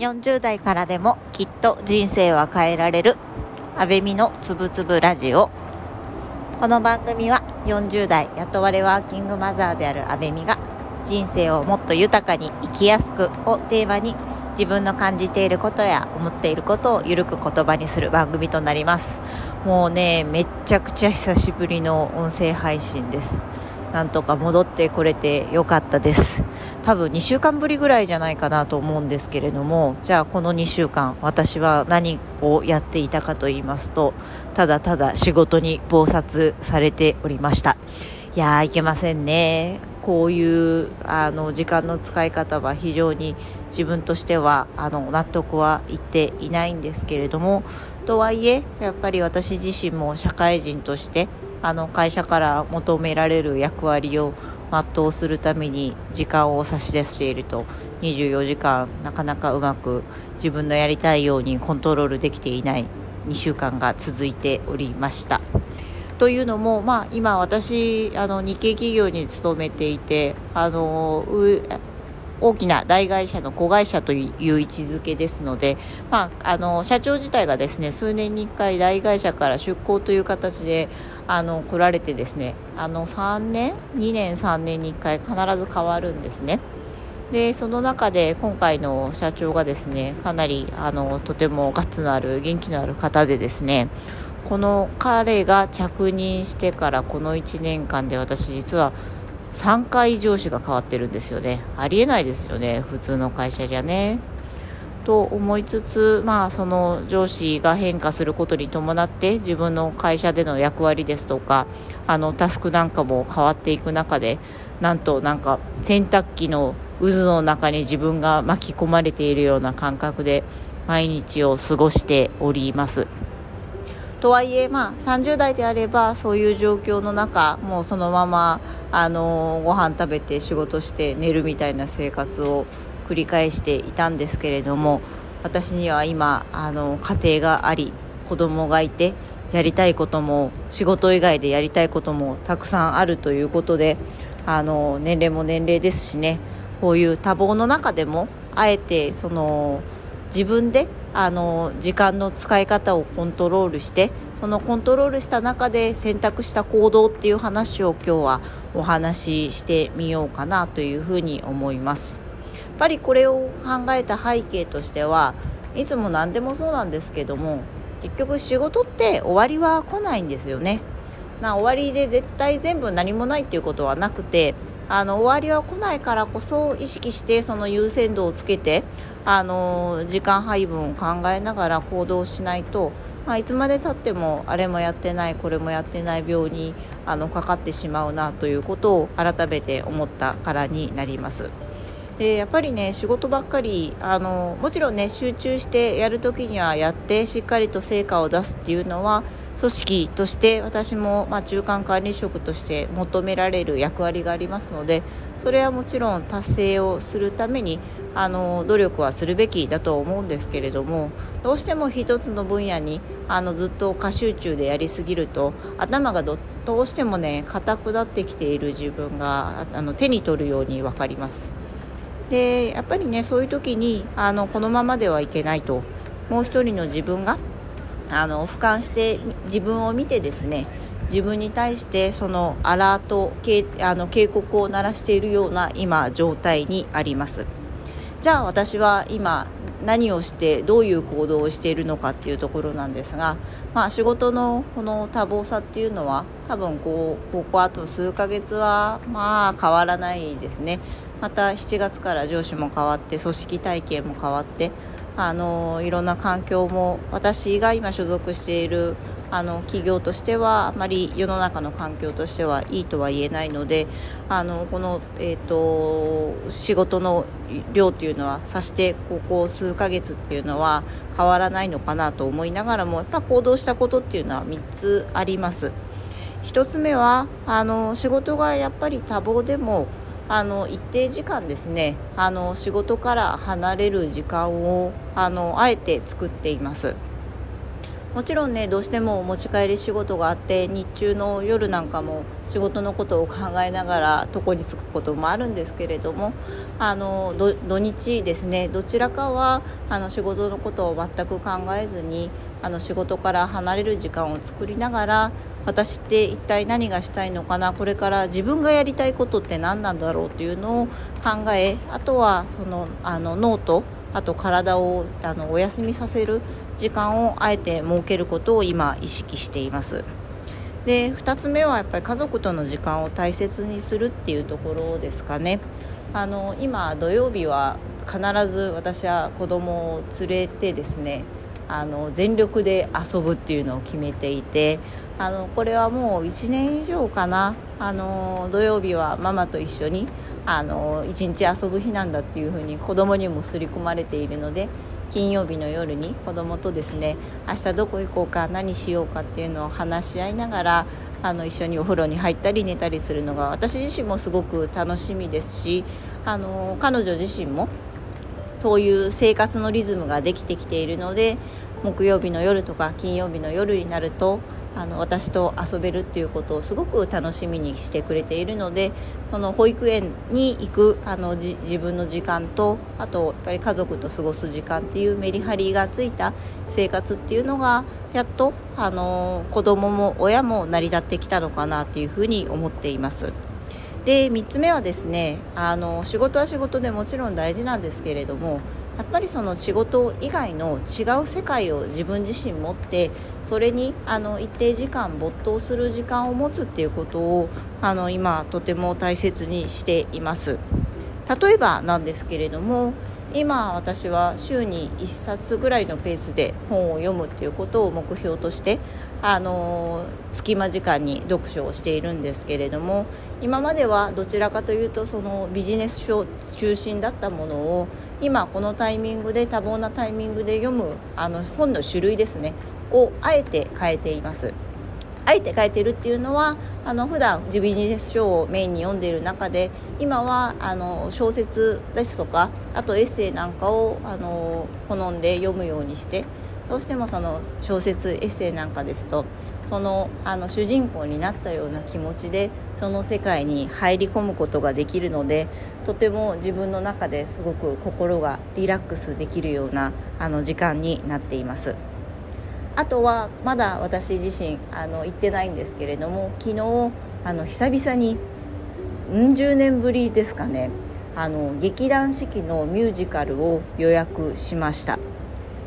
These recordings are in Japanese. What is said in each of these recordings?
40代からでもきっと人生は変えられる。安倍美のつぶつぶラジオ。この番組は40代雇われワーキングマザーである安倍美が人生をもっと豊かに生きやすくをテーマに自分の感じていることや思っていることをゆるく言葉にする番組となります。もうねめっちゃくちゃ久しぶりの音声配信です。なんとか戻ってこれてよかったです。多分2週間ぶりぐらいじゃないかなと思うんですけれどもじゃあこの2週間私は何をやっていたかと言いますとただただ仕事に忙殺されておりました。いやーいけませんね。こういうあの時間の使い方は非常に自分としてはあの納得はいっていないんですけれどもとはいえやっぱり私自身も社会人としてあの会社から求められる役割を全うするために時間を差し出していると24時間なかなかうまく自分のやりたいようにコントロールできていない2週間が続いておりました。というのも、まあ、今私あの日系企業に勤めていてあの大きな大会社の子会社という位置づけですので、まあ、あの社長自体がですね数年に1回大会社から出向という形であの来られてですねあの3年？2年3年に1回必ず変わるんですね。でその中で今回の社長がですねかなりあのとてもガッツのある元気のある方でですねこの彼が着任してからこの1年間で私実は3回上司が変わってるんですよね。ありえないですよね。普通の会社じゃね。と思いつつまあその上司が変化することに伴って自分の会社での役割ですとかあのタスクなんかも変わっていく中でなんとなんか洗濯機の渦の中に自分が巻き込まれているような感覚で毎日を過ごしております。とはいえ、まあ、30代であればそういう状況の中もうそのままあのご飯食べて仕事して寝るみたいな生活を繰り返していたんですけれども私には今あの家庭があり子供がいてやりたいことも仕事以外でやりたいこともたくさんあるということであの年齢も年齢ですしねこういう多忙の中でもあえてその自分であの時間の使い方をコントロールしてそのコントロールした中で選択した行動っていう話を今日はお話ししてみようかなというふうに思います。やっぱりこれを考えた背景としてはいつも何でもそうなんですけども結局仕事って終わりは来ないんですよね。な終わりで絶対全部何もないっていうことはなくてあの終わりは来ないからこそ意識してその優先度をつけてあの時間配分を考えながら行動しないと、まあ、いつまでたってもあれもやってないこれもやってない病にあのかかってしまうなということを改めて思ったからになります。でやっぱりね仕事ばっかりあのもちろんね集中してやるときにはやってしっかりと成果を出すっていうのは組織として私も、まあ、中間管理職として求められる役割がありますのでそれはもちろん達成をするためにあの努力はするべきだと思うんですけれどもどうしても一つの分野にあのずっと過集中でやりすぎると頭がどうしてもね硬くなってきている自分があの手に取るように分かります。でやっぱりねそういう時にあのこのままではいけないと。もう一人の自分があの俯瞰して自分を見てですね自分に対してそのアラートあの警告を鳴らしているような今状態にあります。じゃあ私は今何をしてどういう行動をしているのかっていうところなんですが、まあ、仕事のこの多忙さっていうのは多分こうここあと数ヶ月はまあ変わらないですね。また7月から上司も変わって組織体系も変わってあのいろんな環境も私が今所属しているあの企業としてはあまり世の中の環境としてはいいとは言えないのであのこの、えーと、仕事の量というのはさしてここ数ヶ月っていうのは変わらないのかなと思いながらもやっぱ行動したことっていうのは3つあります。1つ目はあの仕事がやっぱり多忙でもあの一定時間ですねあの仕事から離れる時間をあのあえて作っています。もちろんねどうしても持ち帰り仕事があって日中の夜なんかも仕事のことを考えながら床につくこともあるんですけれどもあの土日ですねどちらかはあの仕事のことを全く考えずにあの仕事から離れる時間を作りながら私って一体何がしたいのかな？これから自分がやりたいことって何なんだろうっていうのを考えあとはそのあのノートあと体をあのお休みさせる時間をあえて設けることを今意識しています。で2つ目はやっぱり家族との時間を大切にするっていうところですかね。あの今土曜日は必ず私は子供を連れてですねあの全力で遊ぶっていうのを決めていてあのこれはもう1年以上かな。あの土曜日はママと一緒にあの1日遊ぶ日なんだっていうふうに子供にも刷り込まれているので金曜日の夜に子供とですね明日どこ行こうか何しようかっていうのを話し合いながらあの一緒にお風呂に入ったり寝たりするのが私自身もすごく楽しみですしあの彼女自身もそういう生活のリズムができてきているので木曜日の夜とか金曜日の夜になるとあの私と遊べるっていうことをすごく楽しみにしてくれているのでその保育園に行くあの自分の時間とあとやっぱり家族と過ごす時間っていうメリハリがついた生活っていうのがやっとあの子供も親も成り立ってきたのかなっていうふうに思っています。で3つ目はですねあの仕事は仕事でもちろん大事なんですけれどもやっぱりその仕事以外の違う世界を自分自身持ってそれにあの一定時間没頭する時間を持つっていうことをあの今とても大切にしています。例えばなんですけれども今私は週に1冊ぐらいのペースで本を読むっていうことを目標としてあの隙間時間に読書をしているんですけれども今まではどちらかというとそのビジネス書中心だったものを今このタイミングで多忙なタイミングで読むあの本の種類ですねをあえて変えています。あえて書いてるっていうのはあの普段ビジネス書をメインに読んでいる中で今はあの小説ですとかあとエッセイなんかをあの好んで読むようにしてどうしてもその小説エッセイなんかですとそのあの主人公になったような気持ちでその世界に入り込むことができるのでとても自分の中ですごく心がリラックスできるようなあの時間になっています。あとはまだ私自身あの行ってないんですけれども昨日あの久々にうん十年ぶりですかねあの劇団四季のミュージカルを予約しました。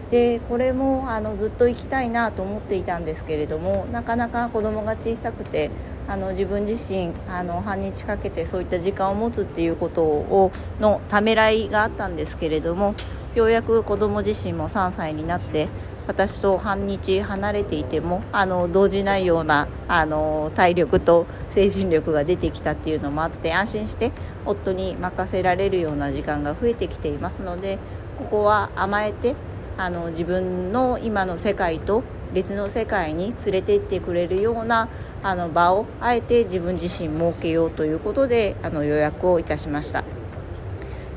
でこれもあのずっと行きたいなと思っていたんですけれどもなかなか子供が小さくてあの自分自身あの半日かけてそういった時間を持つっていうことをのためらいがあったんですけれどもようやく子供自身も3歳になって私と半日離れていてもあの動じないようなあの体力と精神力が出てきたっていうのもあって安心して夫に任せられるような時間が増えてきていますのでここは甘えてあの自分の今の世界と別の世界に連れて行ってくれるようなあの場をあえて自分自身設けようということであの予約をいたしました。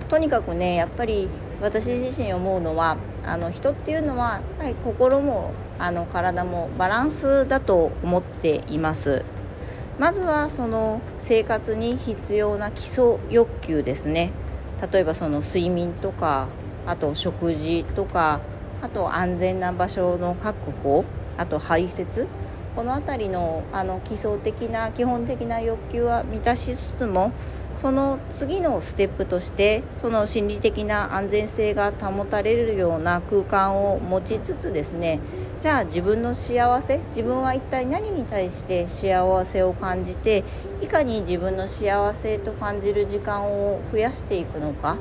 とにかくねやっぱり私自身思うのはあの人っていうのはは心もあの体もバランスだと思っています。まずはその生活に必要な基礎欲求ですね。例えばその睡眠とかあと食事とかあと安全な場所の確保あと排泄この辺りのあの基礎的な基本的な欲求は満たしつつもその次のステップとしてその心理的な安全性が保たれるような空間を持ちつつですねじゃあ自分の幸せ自分は一体何に対して幸せを感じていかに自分の幸せと感じる時間を増やしていくのか。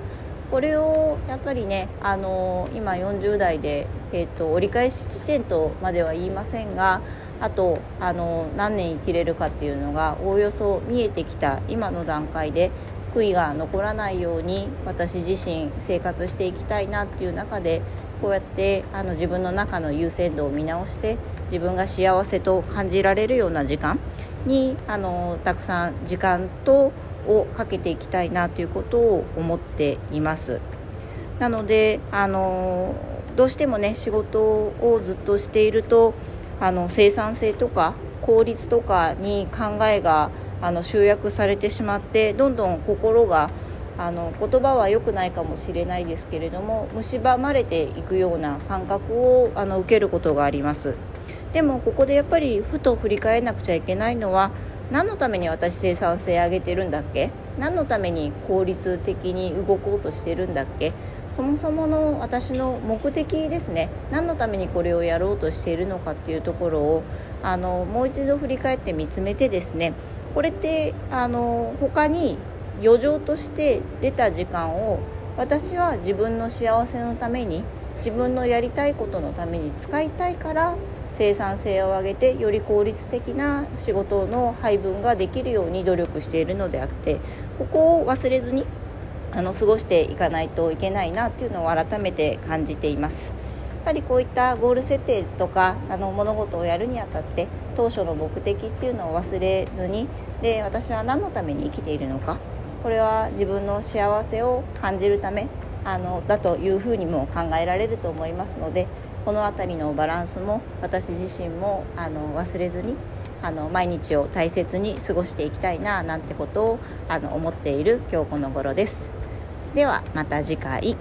これをやっぱりねあの今40代で、えーと、折り返し地点とまでは言いませんがあとあの何年生きれるかっていうのがおおよそ見えてきた今の段階で悔いが残らないように私自身生活していきたいなっていう中でこうやってあの自分の中の優先度を見直して自分が幸せと感じられるような時間にあのたくさん時間とをかけていきたいなということを思っています。なのであのどうしてもね仕事をずっとしているとあの生産性とか効率とかに考えがあの集約されてしまってどんどん心があの言葉は良くないかもしれないですけれども蝕まれていくような感覚をあの受けることがあります。でもここでやっぱりふと振り返らなくちゃいけないのは何のために私生産性上げてるんだっけ？何のために効率的に動こうとしてるんだっけ？そもそもの私の目的ですね。何のためにこれをやろうとしているのかっていうところをあのもう一度振り返って見つめてですね。これってあの他に余剰として出た時間を私は自分の幸せのために自分のやりたいことのために使いたいから生産性を上げてより効率的な仕事の配分ができるように努力しているのであってここを忘れずにあの過ごしていかないといけないなっていうのを改めて感じています。やっぱりこういったゴール設定とかあの物事をやるにあたって当初の目的っていうのを忘れずにで私は何のために生きているのかこれは自分の幸せを感じるためあのだというふうにも考えられると思いますのでこの辺りのバランスも私自身もあの忘れずにあの毎日を大切に過ごしていきたいななんてことをあの思っている今日この頃です。ではまた次回。